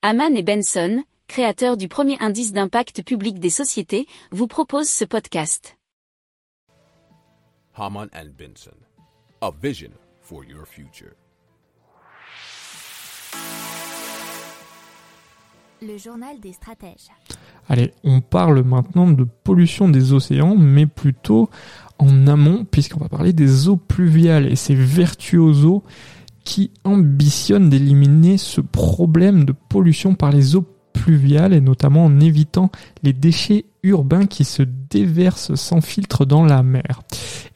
Haman et Benson, créateurs du premier indice d'impact public des sociétés, vous proposent ce podcast. Haman and Benson, a vision for your future. Le journal des stratèges. Allez, on parle maintenant de pollution des océans, mais plutôt en amont, puisqu'on va parler des eaux pluviales et ces virtuosos qui ambitionnent d'éliminer ce problème de pollution par les eaux pluviales et notamment en évitant les déchets urbains qui se déversent sans filtre dans la mer.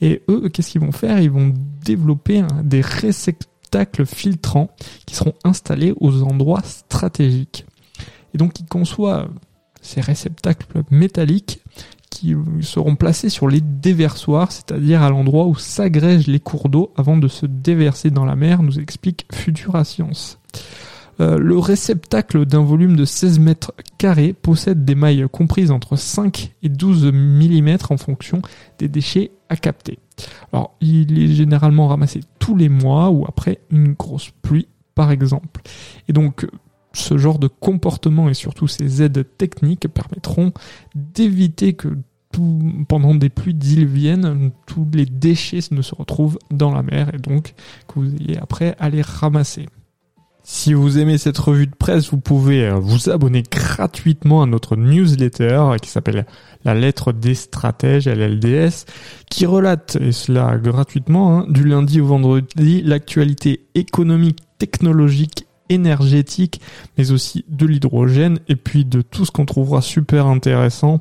Et eux, qu'est-ce qu'ils vont faire? Ils vont développer des réceptacles filtrants qui seront installés aux endroits stratégiques. Et donc ils conçoivent ces réceptacles métalliques qui seront placés sur les déversoirs, c'est-à-dire à, l'endroit où s'agrègent les cours d'eau avant de se déverser dans la mer, nous explique Futura Science. Euh, le réceptacle d'un volume de 16 mètres carrés possède des mailles comprises entre 5 et 12 mm en fonction des déchets à capter. Alors, il est généralement ramassé tous les mois ou après une grosse pluie, par exemple. Et donc, ce genre de comportement et surtout ces aides techniques permettront d'éviter que pendant des pluies diluviennes, tous les déchets ne se retrouvent dans la mer et donc que vous ayez après à les ramasser. Si vous aimez cette revue de presse, vous pouvez euh, vous abonner gratuitement à notre newsletter qui s'appelle La lettre des stratèges, LLDS, qui relate, et cela gratuitement, hein, du lundi au vendredi, l'actualité économique, technologique énergétique, mais aussi de l'hydrogène et puis de tout ce qu'on trouvera super intéressant